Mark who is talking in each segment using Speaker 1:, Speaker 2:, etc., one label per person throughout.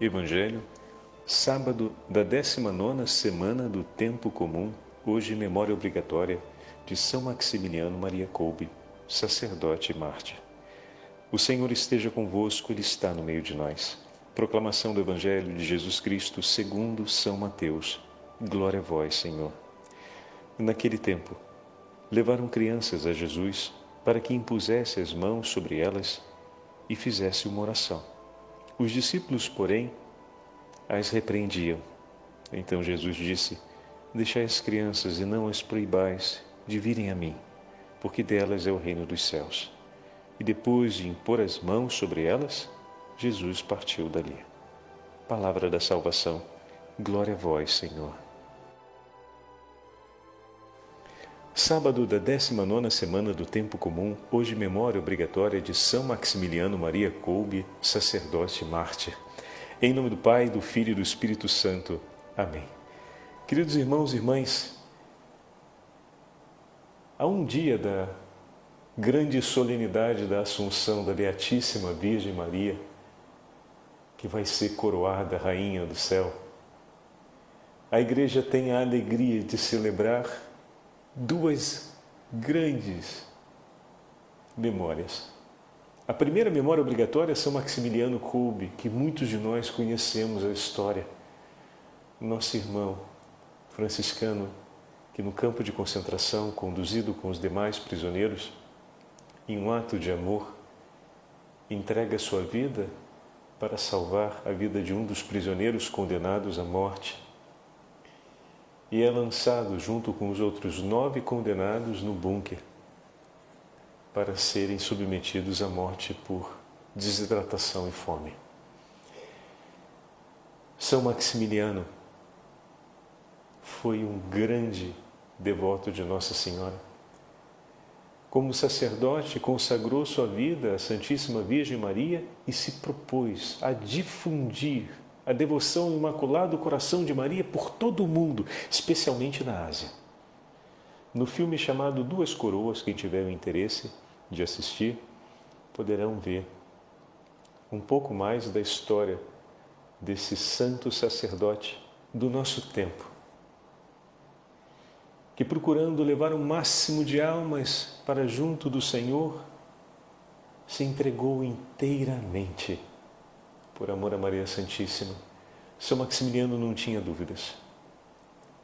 Speaker 1: Evangelho, sábado da 19 semana do Tempo Comum, hoje memória obrigatória de São Maximiliano Maria Kolbe, sacerdote e mártir. O Senhor esteja convosco, Ele está no meio de nós. Proclamação do Evangelho de Jesus Cristo segundo São Mateus. Glória a vós, Senhor. Naquele tempo, levaram crianças a Jesus para que impusesse as mãos sobre elas e fizesse uma oração. Os discípulos, porém, as repreendiam. Então Jesus disse: Deixai as crianças e não as proibais de virem a mim, porque delas é o reino dos céus. E depois de impor as mãos sobre elas, Jesus partiu dali. Palavra da salvação. Glória a vós, Senhor. Sábado da 19 semana do Tempo Comum, hoje memória obrigatória de São Maximiliano Maria Kolbe, sacerdote mártir. Em nome do Pai, do Filho e do Espírito Santo. Amém. Queridos irmãos e irmãs, há um dia da grande solenidade da Assunção da Beatíssima Virgem Maria, que vai ser coroada Rainha do Céu. A Igreja tem a alegria de celebrar duas grandes memórias. A primeira memória obrigatória é São Maximiliano Kolbe, que muitos de nós conhecemos a história. Nosso irmão franciscano, que no campo de concentração, conduzido com os demais prisioneiros, em um ato de amor, entrega sua vida para salvar a vida de um dos prisioneiros condenados à morte e é lançado junto com os outros nove condenados no bunker para serem submetidos à morte por desidratação e fome. São Maximiliano foi um grande devoto de Nossa Senhora. Como sacerdote, consagrou sua vida à Santíssima Virgem Maria e se propôs a difundir a devoção ao Imaculado Coração de Maria por todo o mundo, especialmente na Ásia. No filme chamado Duas Coroas, quem tiver o interesse de assistir, poderão ver um pouco mais da história desse santo sacerdote do nosso tempo, que procurando levar o máximo de almas para junto do Senhor, se entregou inteiramente por amor a Maria Santíssima, São Maximiliano não tinha dúvidas.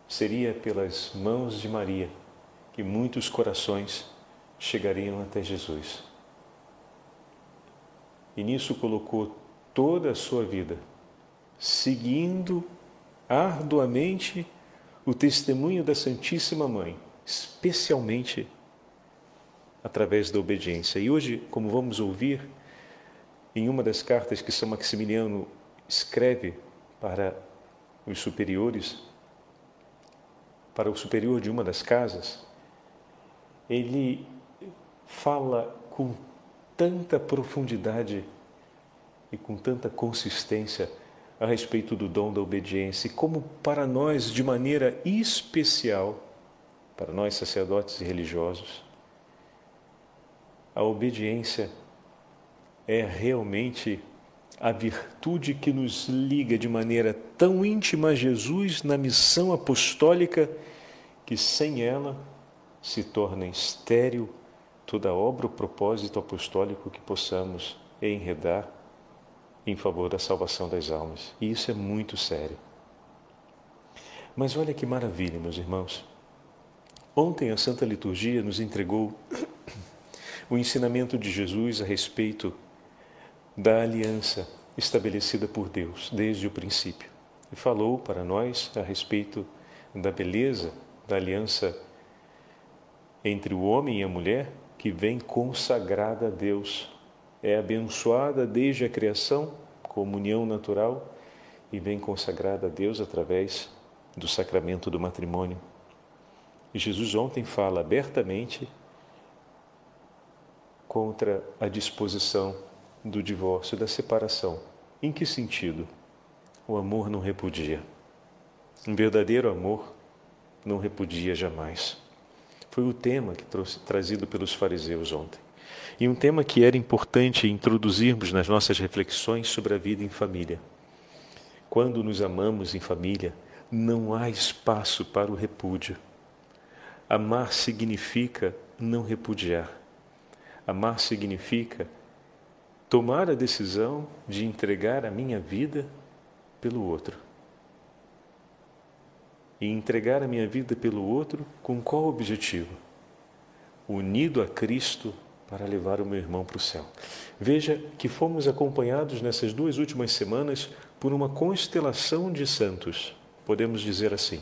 Speaker 1: Seria pelas mãos de Maria que muitos corações chegariam até Jesus. E nisso colocou toda a sua vida, seguindo arduamente o testemunho da Santíssima Mãe, especialmente através da obediência. E hoje, como vamos ouvir, em uma das cartas que São Maximiliano escreve para os superiores, para o superior de uma das casas, ele fala com tanta profundidade e com tanta consistência a respeito do dom da obediência, como para nós, de maneira especial, para nós sacerdotes e religiosos, a obediência é realmente a virtude que nos liga de maneira tão íntima a Jesus na missão apostólica que sem ela se torna estéril toda obra ou propósito apostólico que possamos enredar em favor da salvação das almas. E isso é muito sério. Mas olha que maravilha, meus irmãos. Ontem a Santa Liturgia nos entregou o ensinamento de Jesus a respeito da aliança estabelecida por Deus desde o princípio. E falou para nós a respeito da beleza da aliança entre o homem e a mulher que vem consagrada a Deus. É abençoada desde a criação, comunhão natural, e vem consagrada a Deus através do sacramento do matrimônio. E Jesus ontem fala abertamente contra a disposição do divórcio, da separação. Em que sentido? O amor não repudia. Um verdadeiro amor não repudia jamais. Foi o tema que trouxe, trazido pelos fariseus ontem. E um tema que era importante introduzirmos nas nossas reflexões sobre a vida em família. quando nos amamos em família, não há espaço para o repúdio. Amar significa não repudiar. Amar significa tomar a decisão de entregar a minha vida pelo outro. E entregar a minha vida pelo outro com qual objetivo? Unido a Cristo para levar o meu irmão para o céu. Veja que fomos acompanhados nessas duas últimas semanas por uma constelação de santos, podemos dizer assim.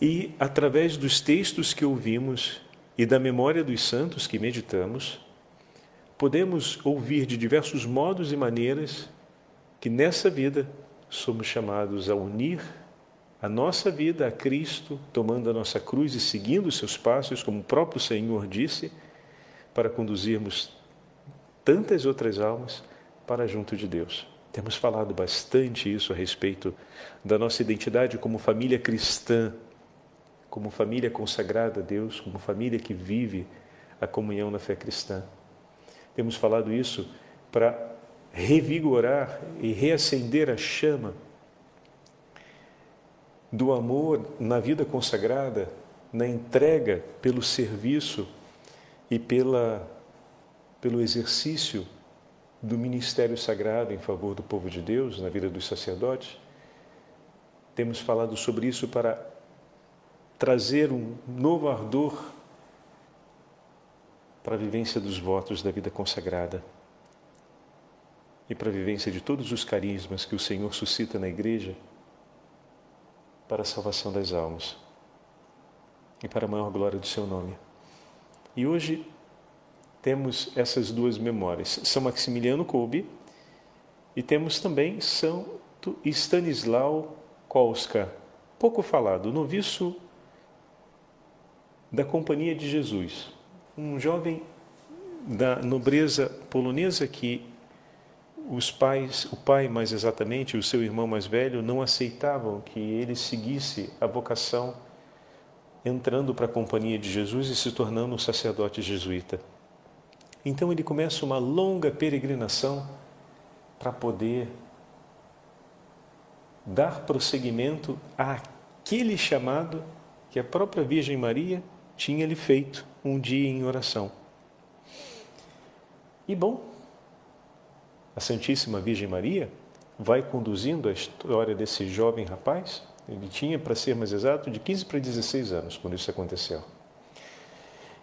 Speaker 1: E através dos textos que ouvimos e da memória dos santos que meditamos, podemos ouvir de diversos modos e maneiras que nessa vida somos chamados a unir a nossa vida a Cristo, tomando a nossa cruz e seguindo os seus passos, como o próprio Senhor disse, para conduzirmos tantas outras almas para junto de Deus. Temos falado bastante isso a respeito da nossa identidade como família cristã, como família consagrada a Deus, como família que vive a comunhão na fé cristã. Temos falado isso para revigorar e reacender a chama do amor na vida consagrada, na entrega pelo serviço e pela, pelo exercício do ministério sagrado em favor do povo de Deus, na vida dos sacerdotes. Temos falado sobre isso para trazer um novo ardor para a vivência dos votos da vida consagrada e para a vivência de todos os carismas que o Senhor suscita na igreja para a salvação das almas e para a maior glória do seu nome. E hoje temos essas duas memórias, São Maximiliano Kolbe e temos também São Stanislau Kolska, pouco falado, noviço da Companhia de Jesus, um jovem da nobreza polonesa que os pais, o pai mais exatamente, o seu irmão mais velho, não aceitavam que ele seguisse a vocação entrando para a Companhia de Jesus e se tornando um sacerdote jesuíta. Então ele começa uma longa peregrinação para poder dar prosseguimento àquele chamado que a própria Virgem Maria tinha lhe feito um dia em oração. E bom, a Santíssima Virgem Maria vai conduzindo a história desse jovem rapaz. Ele tinha, para ser mais exato, de 15 para 16 anos quando isso aconteceu.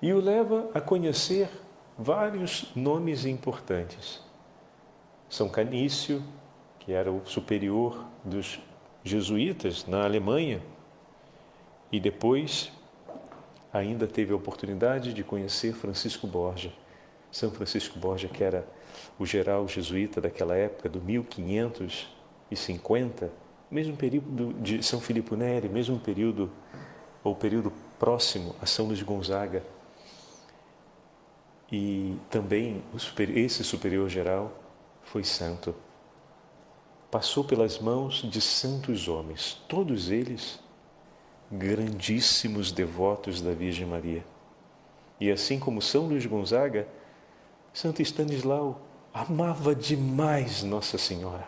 Speaker 1: E o leva a conhecer vários nomes importantes. São Canício, que era o superior dos jesuítas na Alemanha, e depois ainda teve a oportunidade de conhecer Francisco Borja. São Francisco Borja, que era o geral jesuíta daquela época, do 1550, mesmo período de São Filipe Neri, mesmo período, ou período próximo a São Luís Gonzaga, e também esse superior geral foi santo. Passou pelas mãos de santos homens, todos eles grandíssimos devotos da Virgem Maria. E assim como São Luís Gonzaga, Santo Stanislau amava demais Nossa Senhora.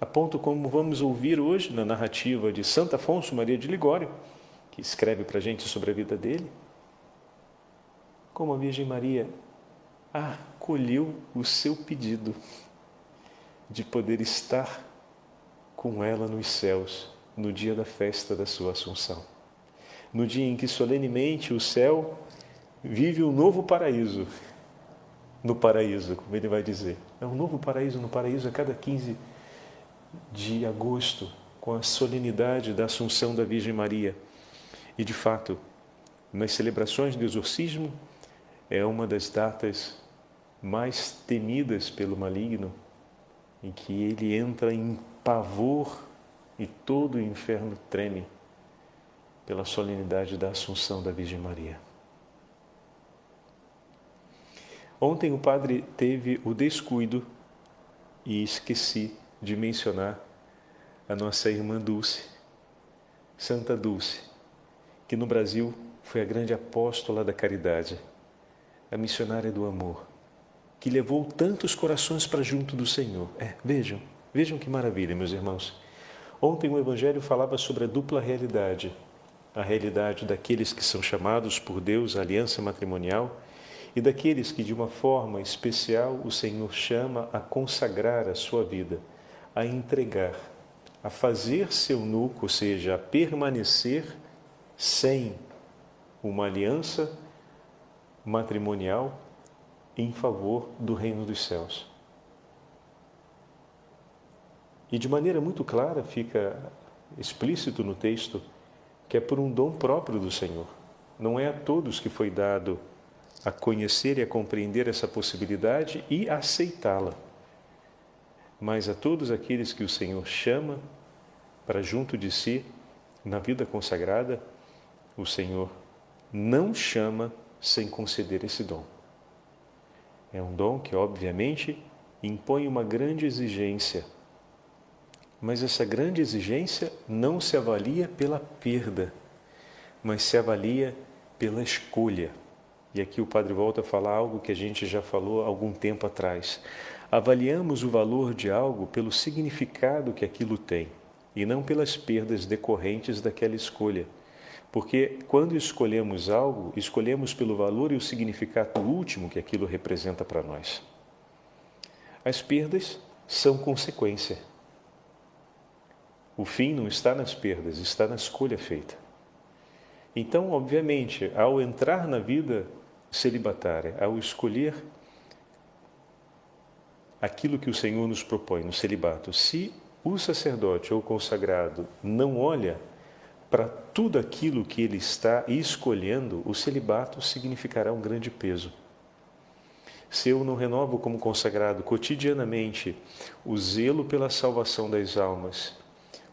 Speaker 1: A ponto como vamos ouvir hoje na narrativa de Santo Afonso Maria de Ligório, que escreve para a gente sobre a vida dele, como a Virgem Maria acolheu o seu pedido de poder estar com ela nos céus no dia da festa da sua Assunção. No dia em que solenemente o céu vive um novo paraíso. No paraíso, como ele vai dizer. É um novo paraíso no paraíso a cada 15 de agosto, com a solenidade da Assunção da Virgem Maria. E de fato, nas celebrações do exorcismo, é uma das datas mais temidas pelo maligno, em que ele entra em pavor e todo o inferno treme pela solenidade da Assunção da Virgem Maria. Ontem o padre teve o descuido e esqueci de mencionar a nossa irmã Dulce, Santa Dulce, que no Brasil foi a grande apóstola da caridade a missionária do amor, que levou tantos corações para junto do Senhor. É, vejam, Vejam que maravilha, meus irmãos. Ontem o Evangelho falava sobre a dupla realidade: a realidade daqueles que são chamados por Deus à aliança matrimonial e daqueles que, de uma forma especial, o Senhor chama a consagrar a sua vida, a entregar, a fazer seu nuco, ou seja, a permanecer sem uma aliança matrimonial em favor do reino dos céus. E de maneira muito clara fica explícito no texto que é por um dom próprio do Senhor. Não é a todos que foi dado a conhecer e a compreender essa possibilidade e aceitá-la, mas a todos aqueles que o Senhor chama para junto de si na vida consagrada, o Senhor não chama sem conceder esse dom. É um dom que, obviamente, impõe uma grande exigência, mas essa grande exigência não se avalia pela perda, mas se avalia pela escolha. E aqui o Padre volta a falar algo que a gente já falou algum tempo atrás. Avaliamos o valor de algo pelo significado que aquilo tem e não pelas perdas decorrentes daquela escolha. Porque quando escolhemos algo, escolhemos pelo valor e o significado último que aquilo representa para nós. As perdas são consequência. O fim não está nas perdas, está na escolha feita. Então, obviamente, ao entrar na vida celibatária, ao escolher aquilo que o Senhor nos propõe no celibato, se o sacerdote ou consagrado não olha para tudo aquilo que ele está escolhendo, o celibato significará um grande peso. Se eu não renovo como consagrado cotidianamente o zelo pela salvação das almas,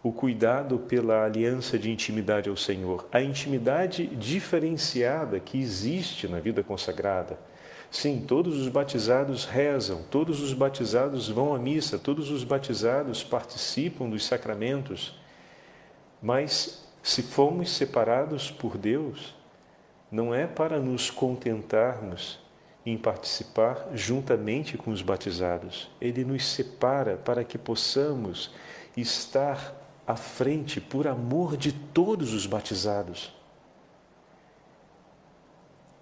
Speaker 1: o cuidado pela aliança de intimidade ao Senhor, a intimidade diferenciada que existe na vida consagrada. Sim, todos os batizados rezam, todos os batizados vão à missa, todos os batizados participam dos sacramentos, mas se fomos separados por Deus, não é para nos contentarmos em participar juntamente com os batizados. Ele nos separa para que possamos estar à frente por amor de todos os batizados.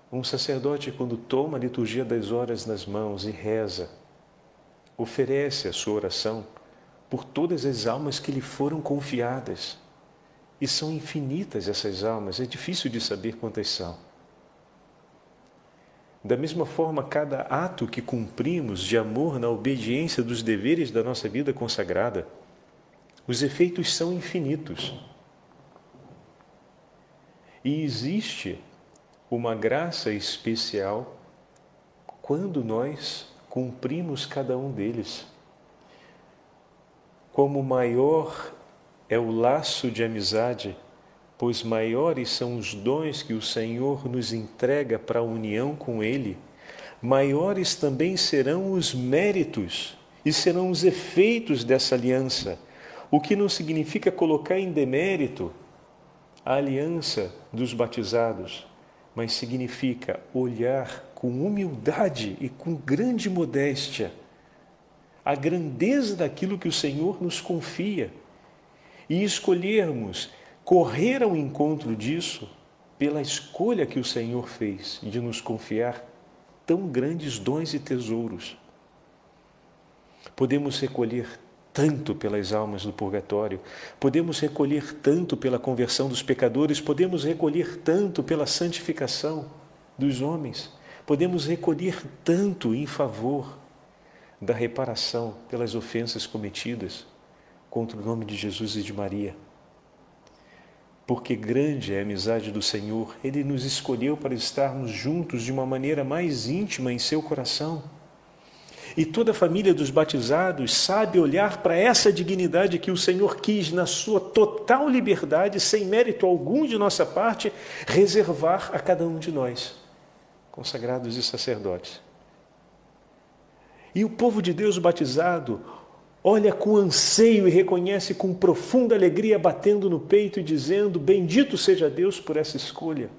Speaker 1: Um sacerdote, quando toma a liturgia das horas nas mãos e reza, oferece a sua oração por todas as almas que lhe foram confiadas e são infinitas essas almas, é difícil de saber quantas são. Da mesma forma, cada ato que cumprimos de amor na obediência dos deveres da nossa vida consagrada, os efeitos são infinitos. E existe uma graça especial quando nós cumprimos cada um deles. Como maior é o laço de amizade, pois maiores são os dons que o Senhor nos entrega para a união com Ele, maiores também serão os méritos e serão os efeitos dessa aliança, o que não significa colocar em demérito a aliança dos batizados, mas significa olhar com humildade e com grande modéstia a grandeza daquilo que o Senhor nos confia e escolhermos correr ao encontro disso pela escolha que o Senhor fez de nos confiar tão grandes dons e tesouros. Podemos recolher tanto pelas almas do purgatório, podemos recolher tanto pela conversão dos pecadores, podemos recolher tanto pela santificação dos homens, podemos recolher tanto em favor da reparação pelas ofensas cometidas contra o nome de Jesus e de Maria. Porque grande é a amizade do Senhor, Ele nos escolheu para estarmos juntos de uma maneira mais íntima em seu coração. E toda a família dos batizados sabe olhar para essa dignidade que o Senhor quis, na sua total liberdade, sem mérito algum de nossa parte, reservar a cada um de nós, consagrados e sacerdotes. E o povo de Deus batizado olha com anseio e reconhece com profunda alegria, batendo no peito e dizendo: Bendito seja Deus por essa escolha.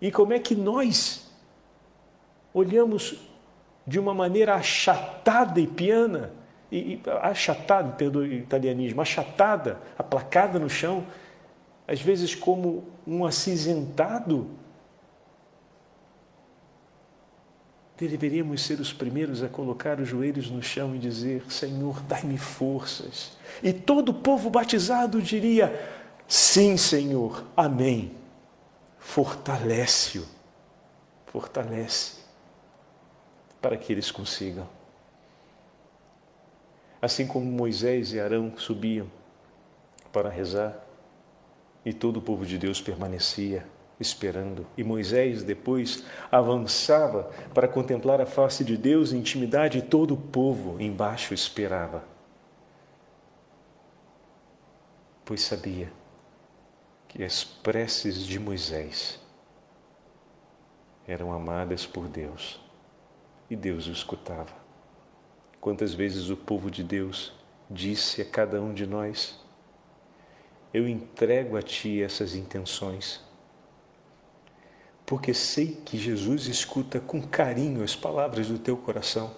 Speaker 1: E como é que nós olhamos de uma maneira achatada e piana e, e achatada, perdoe o italianismo, achatada, aplacada no chão, às vezes como um acinzentado. Deveríamos ser os primeiros a colocar os joelhos no chão e dizer: Senhor, dai-me forças. E todo o povo batizado diria: Sim, Senhor, amém. Fortalece-o, fortalece, para que eles consigam. Assim como Moisés e Arão subiam para rezar, e todo o povo de Deus permanecia esperando. E Moisés depois avançava para contemplar a face de Deus em intimidade, e todo o povo embaixo esperava. Pois sabia que as preces de Moisés eram amadas por Deus e Deus o escutava. Quantas vezes o povo de Deus disse a cada um de nós: Eu entrego a Ti essas intenções, porque sei que Jesus escuta com carinho as palavras do teu coração.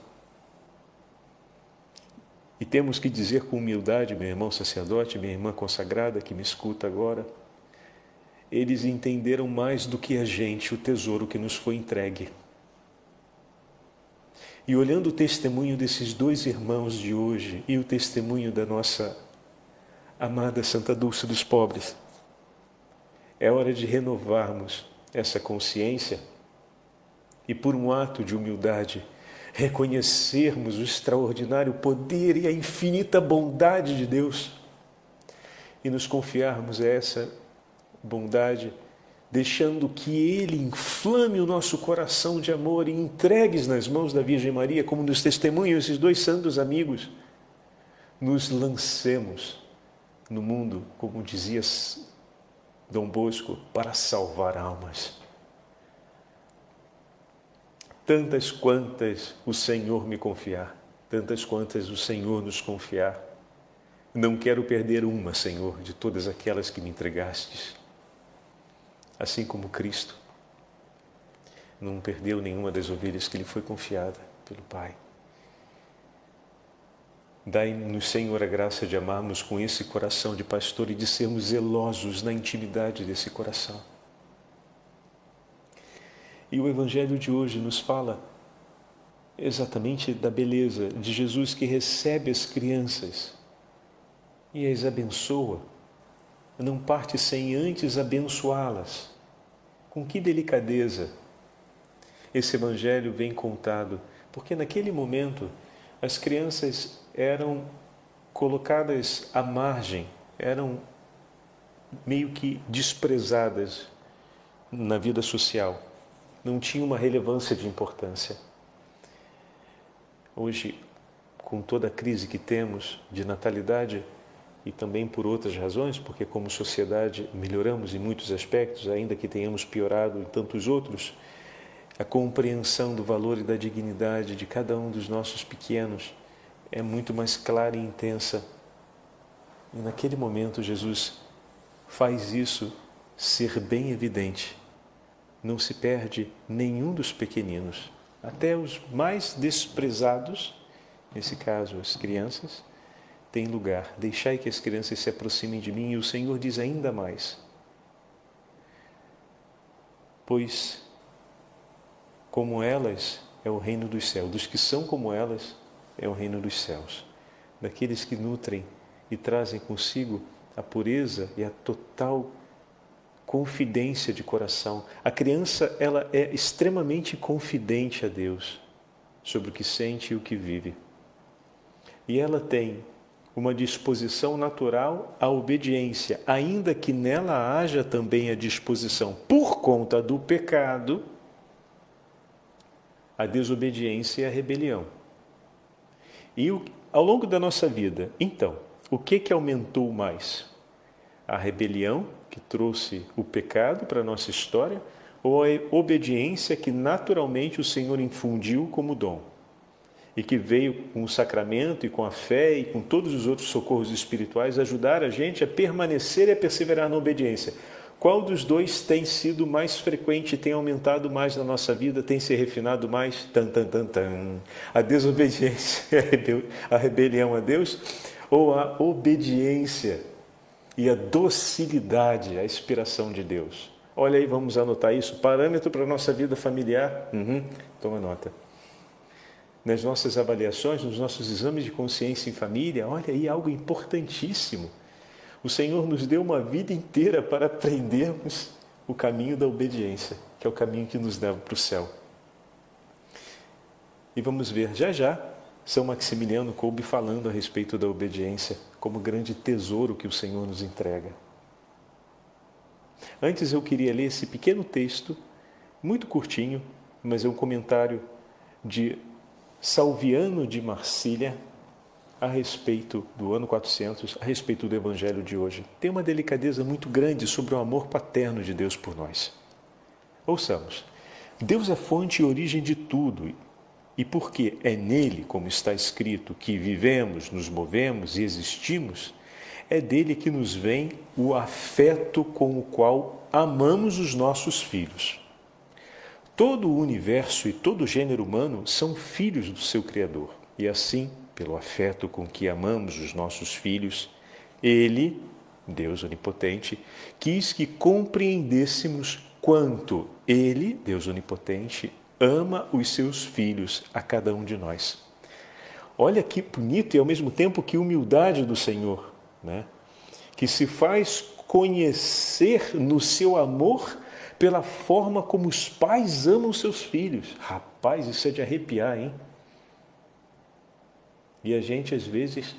Speaker 1: E temos que dizer com humildade, meu irmão sacerdote, minha irmã consagrada que me escuta agora, eles entenderam mais do que a gente o tesouro que nos foi entregue. E olhando o testemunho desses dois irmãos de hoje e o testemunho da nossa amada Santa Dulce dos Pobres, é hora de renovarmos essa consciência e, por um ato de humildade, reconhecermos o extraordinário poder e a infinita bondade de Deus e nos confiarmos a essa bondade deixando que Ele inflame o nosso coração de amor e entregues nas mãos da Virgem Maria, como nos testemunham esses dois santos amigos, nos lancemos no mundo, como dizia Dom Bosco, para salvar almas. Tantas quantas o Senhor me confiar, tantas quantas o Senhor nos confiar. Não quero perder uma, Senhor, de todas aquelas que me entregastes assim como Cristo não perdeu nenhuma das ovelhas que lhe foi confiada pelo Pai. Dai-nos, Senhor, a graça de amarmos com esse coração de pastor e de sermos zelosos na intimidade desse coração. E o Evangelho de hoje nos fala exatamente da beleza de Jesus que recebe as crianças e as abençoa, não parte sem antes abençoá-las. Com que delicadeza esse evangelho vem contado, porque naquele momento as crianças eram colocadas à margem, eram meio que desprezadas na vida social, não tinham uma relevância de importância. Hoje, com toda a crise que temos de natalidade, e também por outras razões, porque como sociedade melhoramos em muitos aspectos, ainda que tenhamos piorado em tantos outros, a compreensão do valor e da dignidade de cada um dos nossos pequenos é muito mais clara e intensa. E naquele momento Jesus faz isso ser bem evidente. Não se perde nenhum dos pequeninos, até os mais desprezados, nesse caso as crianças, tem lugar. Deixai que as crianças se aproximem de mim. E o Senhor diz ainda mais: Pois, como elas é o reino dos céus, dos que são como elas é o reino dos céus, daqueles que nutrem e trazem consigo a pureza e a total confidência de coração. A criança, ela é extremamente confidente a Deus sobre o que sente e o que vive. E ela tem uma disposição natural à obediência, ainda que nela haja também a disposição, por conta do pecado, a desobediência e a rebelião. E ao longo da nossa vida, então, o que que aumentou mais? A rebelião, que trouxe o pecado para a nossa história, ou a obediência que naturalmente o Senhor infundiu como dom? E que veio com o sacramento e com a fé e com todos os outros socorros espirituais ajudar a gente a permanecer e a perseverar na obediência. Qual dos dois tem sido mais frequente, tem aumentado mais na nossa vida, tem se refinado mais? Tan, tan, tan, tan. A desobediência, a rebelião a Deus ou a obediência e a docilidade à inspiração de Deus? Olha aí, vamos anotar isso. Parâmetro para a nossa vida familiar. Uhum, toma nota. Nas nossas avaliações, nos nossos exames de consciência em família, olha aí algo importantíssimo o Senhor nos deu uma vida inteira para aprendermos o caminho da obediência, que é o caminho que nos leva para o céu. E vamos ver já já São Maximiliano Kolbe falando a respeito da obediência como grande tesouro que o Senhor nos entrega. Antes eu queria ler esse pequeno texto, muito curtinho, mas é um comentário de Salviano de Marcília, a respeito do ano 400, a respeito do Evangelho de hoje. Tem uma delicadeza muito grande sobre o amor paterno de Deus por nós. Ouçamos. Deus é fonte e origem de tudo, e porque é nele, como está escrito, que vivemos, nos movemos e existimos, é dele que nos vem o afeto com o qual amamos os nossos filhos. Todo o universo e todo o gênero humano são filhos do seu Criador, e assim pelo afeto com que amamos os nossos filhos, Ele, Deus Onipotente, quis que compreendêssemos quanto Ele, Deus Onipotente, ama os seus filhos, a cada um de nós. Olha que bonito e ao mesmo tempo que humildade do Senhor, né? que se faz conhecer no seu amor pela forma como os pais amam seus filhos. Rapaz, isso é de arrepiar, hein? E a gente, às vezes,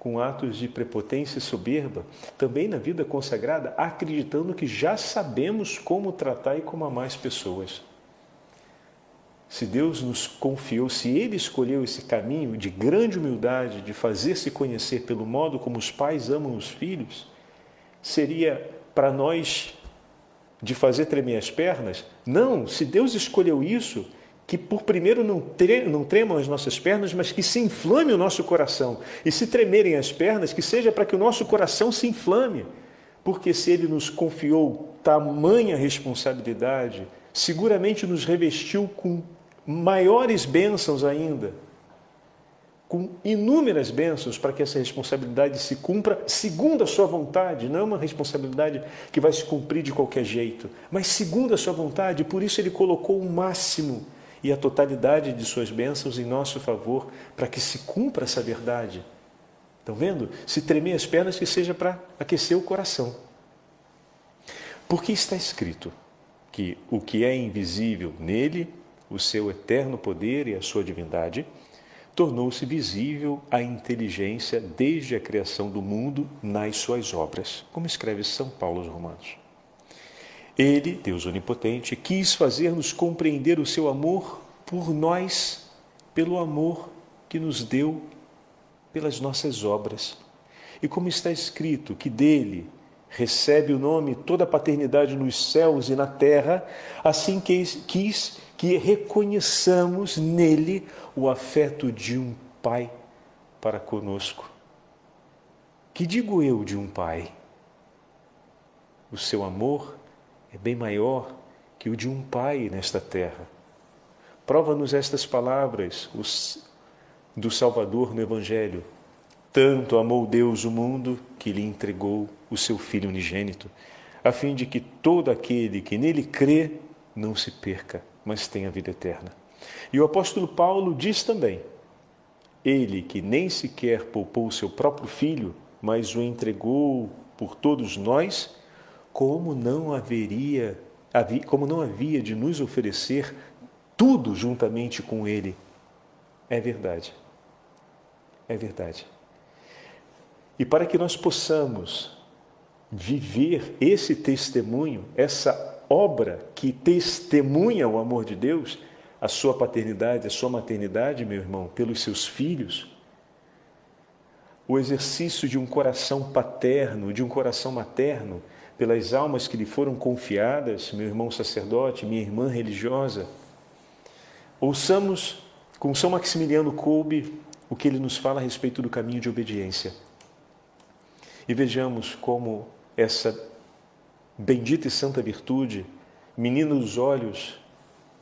Speaker 1: com atos de prepotência e soberba, também na vida consagrada, acreditando que já sabemos como tratar e como amar as pessoas. Se Deus nos confiou, se Ele escolheu esse caminho de grande humildade, de fazer-se conhecer pelo modo como os pais amam os filhos, seria para nós de fazer tremer as pernas? Não, se Deus escolheu isso, que por primeiro não, tre não tremam as nossas pernas, mas que se inflame o nosso coração. E se tremerem as pernas, que seja para que o nosso coração se inflame. Porque se Ele nos confiou tamanha responsabilidade, seguramente nos revestiu com maiores bênçãos ainda, com inúmeras bênçãos para que essa responsabilidade se cumpra segundo a sua vontade. Não é uma responsabilidade que vai se cumprir de qualquer jeito, mas segundo a sua vontade. Por isso Ele colocou o máximo e a totalidade de suas bênçãos em nosso favor, para que se cumpra essa verdade. Estão vendo? Se tremer as pernas, que seja para aquecer o coração. Porque está escrito que o que é invisível nele, o seu eterno poder e a sua divindade, tornou-se visível a inteligência desde a criação do mundo nas suas obras, como escreve São Paulo aos Romanos. Ele, Deus onipotente, quis fazer-nos compreender o seu amor por nós, pelo amor que nos deu pelas nossas obras. E como está escrito, que dele recebe o nome toda a paternidade nos céus e na terra, assim quis, quis que reconheçamos nele o afeto de um pai para conosco. Que digo eu de um pai? O seu amor é bem maior que o de um pai nesta terra. Prova-nos estas palavras do Salvador no Evangelho. Tanto amou Deus o mundo que lhe entregou o seu Filho unigênito, a fim de que todo aquele que nele crê não se perca, mas tenha vida eterna. E o apóstolo Paulo diz também: Ele que nem sequer poupou o seu próprio filho, mas o entregou por todos nós, como não haveria, como não havia de nos oferecer tudo juntamente com ele. É verdade. É verdade. E para que nós possamos viver esse testemunho, essa obra que testemunha o amor de Deus, a sua paternidade, a sua maternidade, meu irmão, pelos seus filhos, o exercício de um coração paterno, de um coração materno, pelas almas que lhe foram confiadas, meu irmão sacerdote, minha irmã religiosa. Ouçamos com São Maximiliano Kolbe o que ele nos fala a respeito do caminho de obediência. E vejamos como essa bendita e santa virtude, menina dos olhos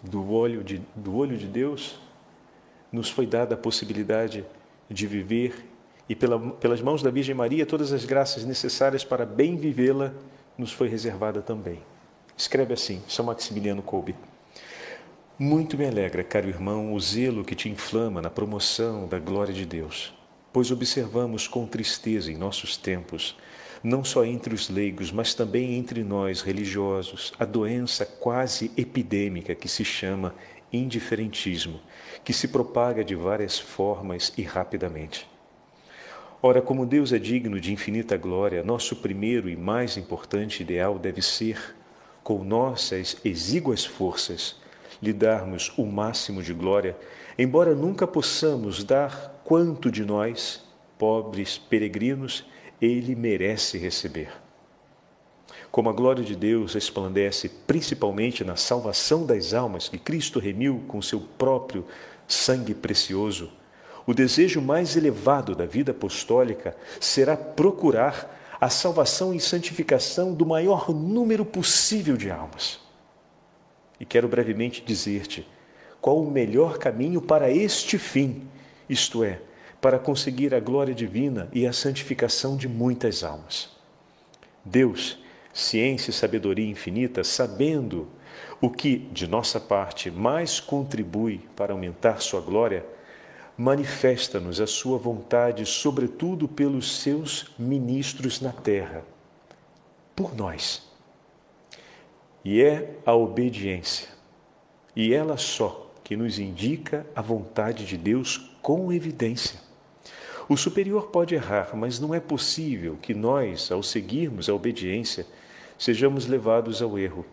Speaker 1: do olho de, do olho de Deus, nos foi dada a possibilidade de viver e pela, pelas mãos da Virgem Maria todas as graças necessárias para bem vivê-la nos foi reservada também. Escreve assim, São Maximiliano Kolbe. Muito me alegra, caro irmão, o zelo que te inflama na promoção da glória de Deus, pois observamos com tristeza em nossos tempos, não só entre os leigos, mas também entre nós religiosos, a doença quase epidêmica que se chama indiferentismo, que se propaga de várias formas e rapidamente. Ora, como Deus é digno de infinita glória, nosso primeiro e mais importante ideal deve ser, com nossas exíguas forças, lhe darmos o máximo de glória, embora nunca possamos dar quanto de nós, pobres peregrinos, ele merece receber. Como a glória de Deus resplandece principalmente na salvação das almas que Cristo remiu com seu próprio sangue precioso, o desejo mais elevado da vida apostólica será procurar a salvação e santificação do maior número possível de almas. E quero brevemente dizer-te qual o melhor caminho para este fim, isto é, para conseguir a glória divina e a santificação de muitas almas. Deus, ciência e sabedoria infinita, sabendo o que, de nossa parte, mais contribui para aumentar sua glória, manifesta-nos a sua vontade, sobretudo pelos seus ministros na terra, por nós e é a obediência, e ela só, que nos indica a vontade de Deus com evidência. O superior pode errar, mas não é possível que nós, ao seguirmos a obediência, sejamos levados ao erro.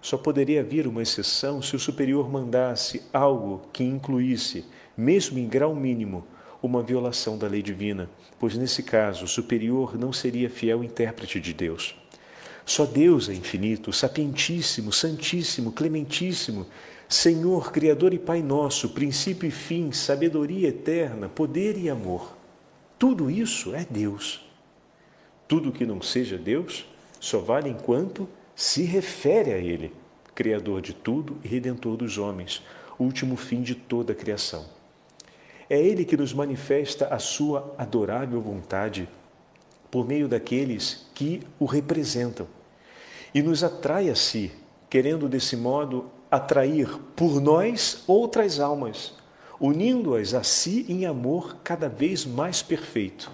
Speaker 1: Só poderia haver uma exceção se o superior mandasse algo que incluísse, mesmo em grau mínimo, uma violação da lei divina, pois nesse caso o superior não seria fiel intérprete de Deus. Só Deus é infinito, sapientíssimo, santíssimo, clementíssimo, Senhor, Criador e Pai nosso, princípio e fim, sabedoria eterna, poder e amor. Tudo isso é Deus. Tudo que não seja Deus só vale enquanto se refere a Ele, Criador de tudo e Redentor dos homens, último fim de toda a criação. É Ele que nos manifesta a sua adorável vontade por meio daqueles que o representam e nos atrai a si, querendo desse modo atrair por nós outras almas, unindo-as a si em amor cada vez mais perfeito.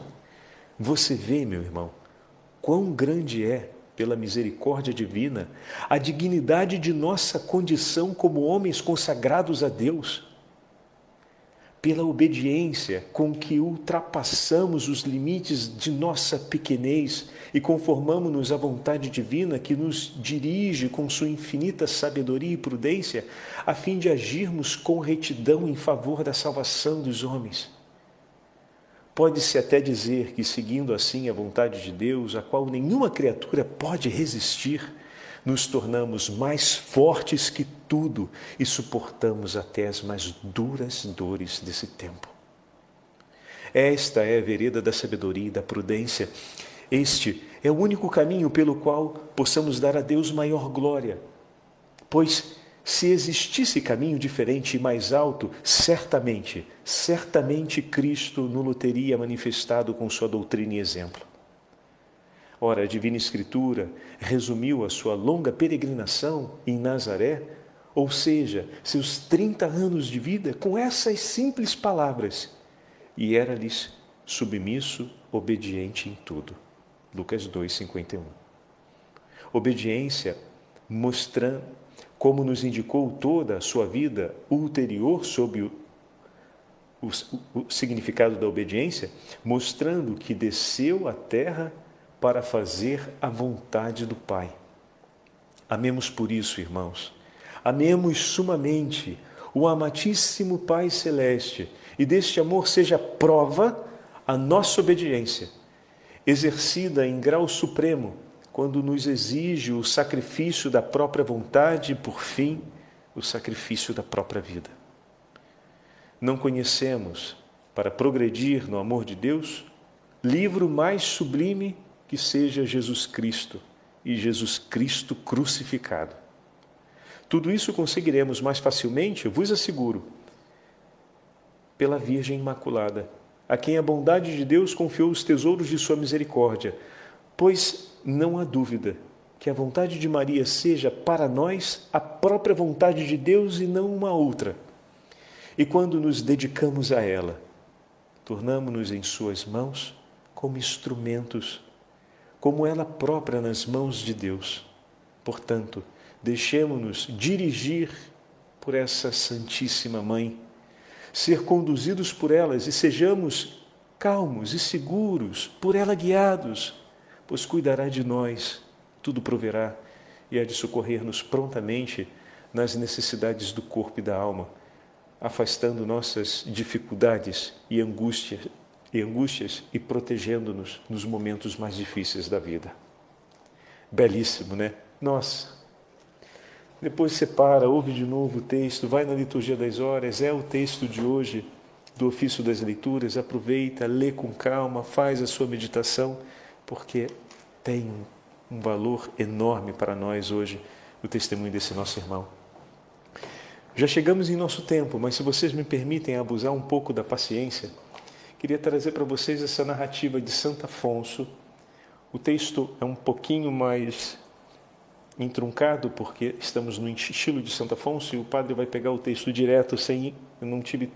Speaker 1: Você vê, meu irmão, quão grande é, pela misericórdia divina, a dignidade de nossa condição como homens consagrados a Deus pela obediência com que ultrapassamos os limites de nossa pequenez e conformamos-nos à vontade divina que nos dirige com sua infinita sabedoria e prudência, a fim de agirmos com retidão em favor da salvação dos homens. Pode-se até dizer que, seguindo assim a vontade de Deus, a qual nenhuma criatura pode resistir, nos tornamos mais fortes que tudo e suportamos até as mais duras dores desse tempo. Esta é a vereda da sabedoria e da prudência. Este é o único caminho pelo qual possamos dar a Deus maior glória. Pois, se existisse caminho diferente e mais alto, certamente, certamente Cristo no teria manifestado com sua doutrina e exemplo. Ora, a Divina Escritura resumiu a sua longa peregrinação em Nazaré, ou seja, seus 30 anos de vida, com essas simples palavras: e era-lhes submisso, obediente em tudo. Lucas 2:51. Obediência mostrando como nos indicou toda a sua vida ulterior sobre o, o, o significado da obediência, mostrando que desceu à terra para fazer a vontade do Pai. Amemos por isso, irmãos. Amemos sumamente o amatíssimo Pai Celeste e deste amor seja prova a nossa obediência, exercida em grau supremo, quando nos exige o sacrifício da própria vontade e, por fim, o sacrifício da própria vida. Não conhecemos, para progredir no amor de Deus, livro mais sublime que seja Jesus Cristo, e Jesus Cristo crucificado. Tudo isso conseguiremos mais facilmente, vos asseguro, pela Virgem Imaculada, a quem a bondade de Deus confiou os tesouros de sua misericórdia, pois não há dúvida que a vontade de Maria seja para nós a própria vontade de Deus e não uma outra. E quando nos dedicamos a ela, tornamos-nos em suas mãos como instrumentos, como ela própria nas mãos de Deus. Portanto, deixemos-nos dirigir por essa Santíssima Mãe, ser conduzidos por elas e sejamos calmos e seguros, por ela guiados, pois cuidará de nós, tudo proverá e há de socorrer-nos prontamente nas necessidades do corpo e da alma, afastando nossas dificuldades e angústias e angústias e protegendo-nos nos momentos mais difíceis da vida. Belíssimo, né? Nossa, depois separa, ouve de novo o texto, vai na liturgia das horas, é o texto de hoje do ofício das leituras, aproveita, lê com calma, faz a sua meditação, porque tem um valor enorme para nós hoje o testemunho desse nosso irmão. Já chegamos em nosso tempo, mas se vocês me permitem abusar um pouco da paciência, queria trazer para vocês essa narrativa de Santo Afonso. O texto é um pouquinho mais entruncado, porque estamos no estilo de Santo Afonso e o padre vai pegar o texto direto sem. Eu não tive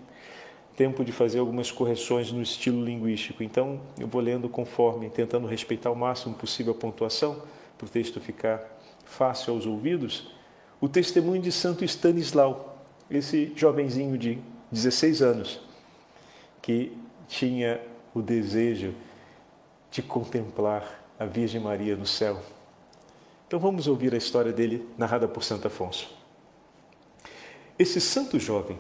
Speaker 1: tempo de fazer algumas correções no estilo linguístico, então eu vou lendo conforme, tentando respeitar o máximo possível a pontuação, para o texto ficar fácil aos ouvidos. O testemunho de Santo Stanislau, esse jovenzinho de 16 anos, que tinha o desejo de contemplar a Virgem Maria no céu então vamos ouvir a história dele narrada por Santo Afonso. Esse santo jovem,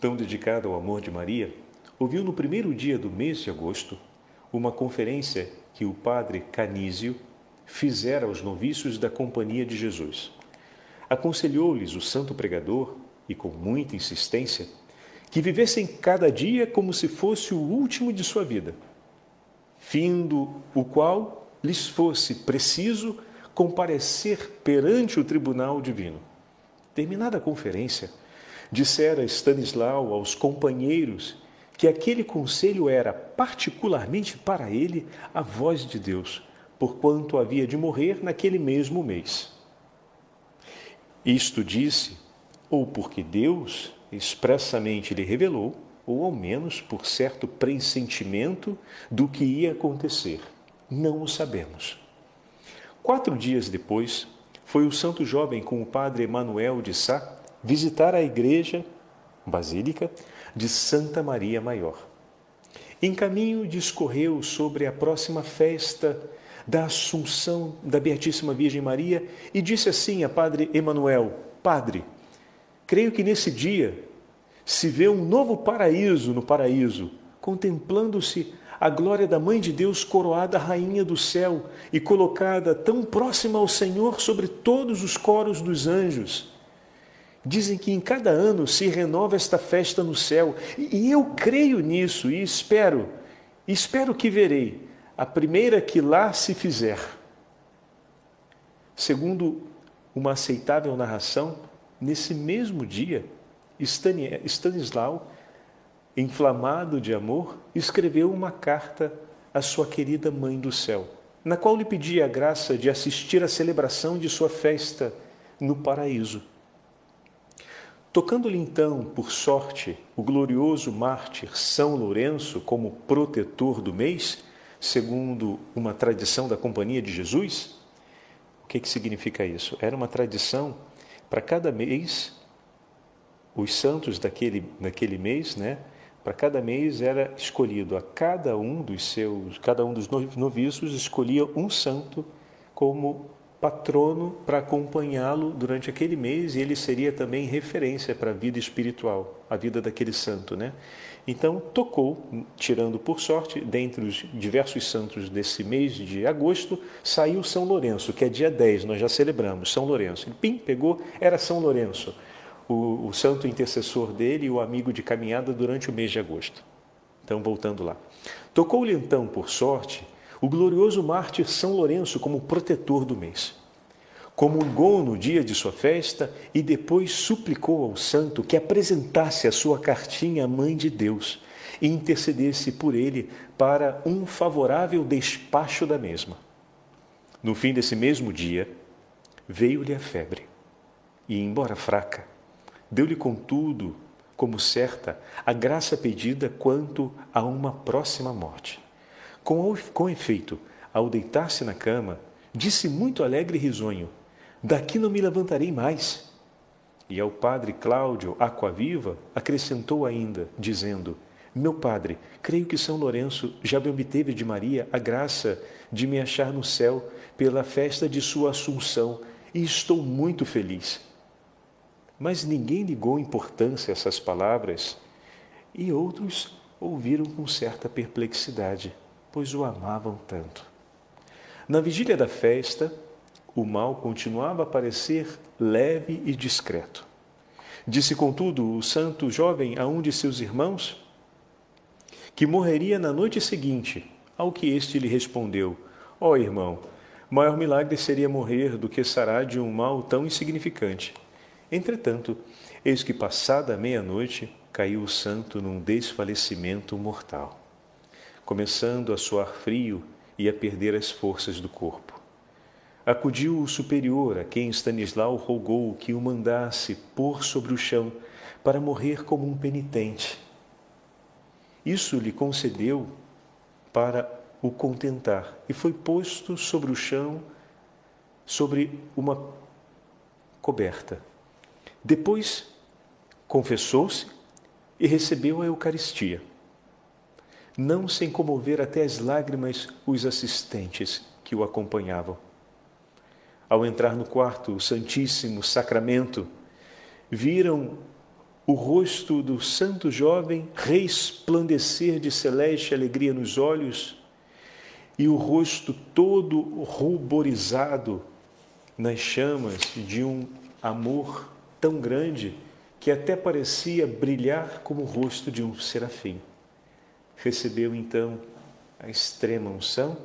Speaker 1: tão dedicado ao amor de Maria, ouviu no primeiro dia do mês de agosto uma conferência que o padre Canísio fizera aos noviços da Companhia de Jesus. Aconselhou-lhes o santo pregador, e com muita insistência, que vivessem cada dia como se fosse o último de sua vida, findo o qual lhes fosse preciso comparecer perante o tribunal divino. Terminada a conferência, dissera Stanislau aos companheiros que aquele conselho era particularmente para ele a voz de Deus, porquanto havia de morrer naquele mesmo mês. Isto disse, ou porque Deus expressamente lhe revelou, ou ao menos por certo pressentimento do que ia acontecer. Não o sabemos. Quatro dias depois, foi o santo jovem com o padre Emanuel de Sá visitar a igreja basílica de Santa Maria Maior. Em caminho discorreu sobre a próxima festa da Assunção da Beatíssima Virgem Maria e disse assim a padre Emanuel: Padre, creio que nesse dia se vê um novo paraíso no paraíso, contemplando-se a glória da Mãe de Deus coroada rainha do céu e colocada tão próxima ao Senhor sobre todos os coros dos anjos. Dizem que em cada ano se renova esta festa no céu, e eu creio nisso e espero, espero que verei a primeira que lá se fizer. Segundo uma aceitável narração, nesse mesmo dia, Stanislau inflamado de amor, escreveu uma carta à sua querida Mãe do Céu, na qual lhe pedia a graça de assistir à celebração de sua festa no paraíso. Tocando-lhe então, por sorte, o glorioso mártir São Lourenço como protetor do mês, segundo uma tradição da Companhia de Jesus, o que, que significa isso? Era uma tradição para cada mês, os santos daquele, daquele mês, né, para cada mês era escolhido a cada um dos seus, cada um dos noviços escolhia um santo como patrono para acompanhá-lo durante aquele mês e ele seria também referência para a vida espiritual, a vida daquele santo, né? Então tocou, tirando por sorte, dentre os diversos santos desse mês de agosto, saiu São Lourenço, que é dia 10, nós já celebramos São Lourenço. Ele, pim, pegou, era São Lourenço o, o santo intercessor dele e o amigo de caminhada durante o mês de agosto. Então, voltando lá. Tocou-lhe então, por sorte, o glorioso mártir São Lourenço como protetor do mês. Comungou no dia de sua festa e depois suplicou ao santo que apresentasse a sua cartinha à Mãe de Deus e intercedesse por ele para um favorável despacho da mesma. No fim desse mesmo dia, veio-lhe a febre e, embora fraca, deu-lhe, contudo, como certa, a graça pedida quanto a uma próxima morte. Com, com efeito, ao deitar-se na cama, disse muito alegre e risonho: Daqui não me levantarei mais. E ao padre Cláudio Aquaviva acrescentou ainda, dizendo: Meu padre, creio que São Lourenço já me obteve de Maria a graça de me achar no céu pela festa de sua Assunção e estou muito feliz. Mas ninguém ligou importância a essas palavras e outros ouviram com certa perplexidade, pois o amavam tanto. Na vigília da festa, o mal continuava a parecer leve e discreto. Disse, contudo, o santo jovem a um de seus irmãos que morreria na noite seguinte, ao que este lhe respondeu: Ó oh, irmão, maior milagre seria morrer do que sarar de um mal tão insignificante. Entretanto, eis que passada meia-noite, caiu o santo num desfalecimento mortal, começando a suar frio e a perder as forças do corpo. Acudiu o superior, a quem Stanislau rogou que o mandasse pôr sobre o chão para morrer como um penitente. Isso lhe concedeu para o contentar e foi posto sobre o chão, sobre uma coberta. Depois confessou-se e recebeu a Eucaristia. Não sem comover até as lágrimas os assistentes que o acompanhavam. Ao entrar no quarto, o Santíssimo Sacramento, viram o rosto do santo jovem resplandecer de celeste alegria nos olhos e o rosto todo ruborizado nas chamas de um amor tão grande que até parecia brilhar como o rosto de um serafim. Recebeu então a extrema unção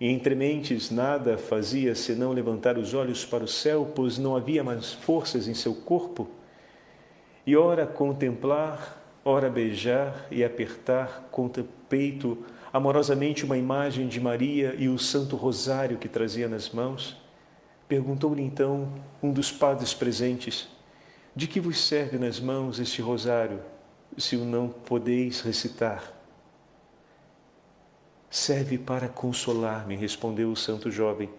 Speaker 1: e entre mentes nada fazia senão levantar os olhos para o céu, pois não havia mais forças em seu corpo, e ora contemplar, ora beijar e apertar contra o peito amorosamente uma imagem de Maria e o Santo Rosário que trazia nas mãos Perguntou-lhe então um dos padres presentes: De que vos serve nas mãos este rosário, se o não podeis recitar? Serve para consolar-me, respondeu o santo jovem,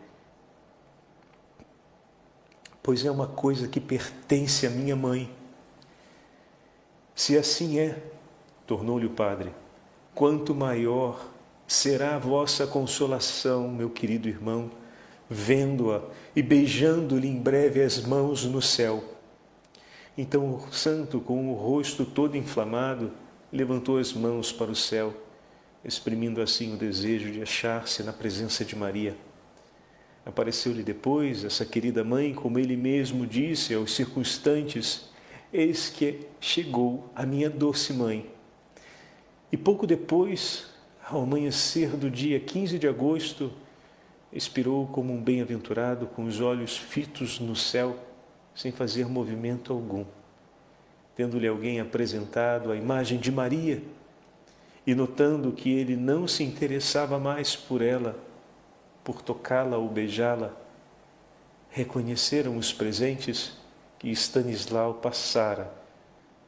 Speaker 1: pois é uma coisa que pertence à minha mãe. Se assim é, tornou-lhe o padre, quanto maior será a vossa consolação, meu querido irmão vendo-a e beijando-lhe em breve as mãos no céu. Então o santo, com o rosto todo inflamado, levantou as mãos para o céu, exprimindo assim o desejo de achar-se na presença de Maria. Apareceu-lhe depois essa querida mãe, como ele mesmo disse aos circunstantes: Eis que chegou a minha doce mãe. E pouco depois, ao amanhecer do dia 15 de agosto, expirou como um bem-aventurado com os olhos fitos no céu, sem fazer movimento algum. Tendo-lhe alguém apresentado a imagem de Maria e notando que ele não se interessava mais por ela, por tocá-la ou beijá-la, reconheceram os presentes que Stanislau passara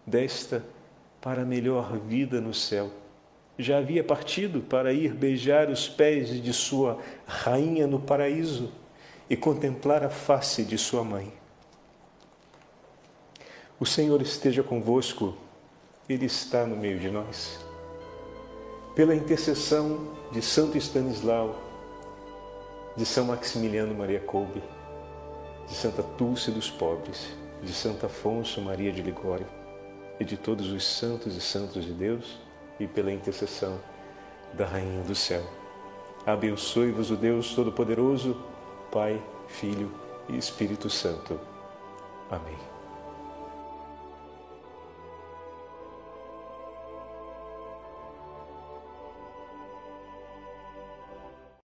Speaker 1: desta para a melhor vida no céu já havia partido para ir beijar os pés de sua rainha no paraíso e contemplar a face de sua mãe. O Senhor esteja convosco, Ele está no meio de nós. Pela intercessão de Santo Stanislau, de São Maximiliano Maria Kolbe, de Santa Túlcia dos Pobres, de Santo Afonso Maria de Ligório e de todos os santos e santos de Deus, e pela intercessão da Rainha do Céu. Abençoe-vos o Deus Todo-Poderoso, Pai, Filho e Espírito Santo. Amém.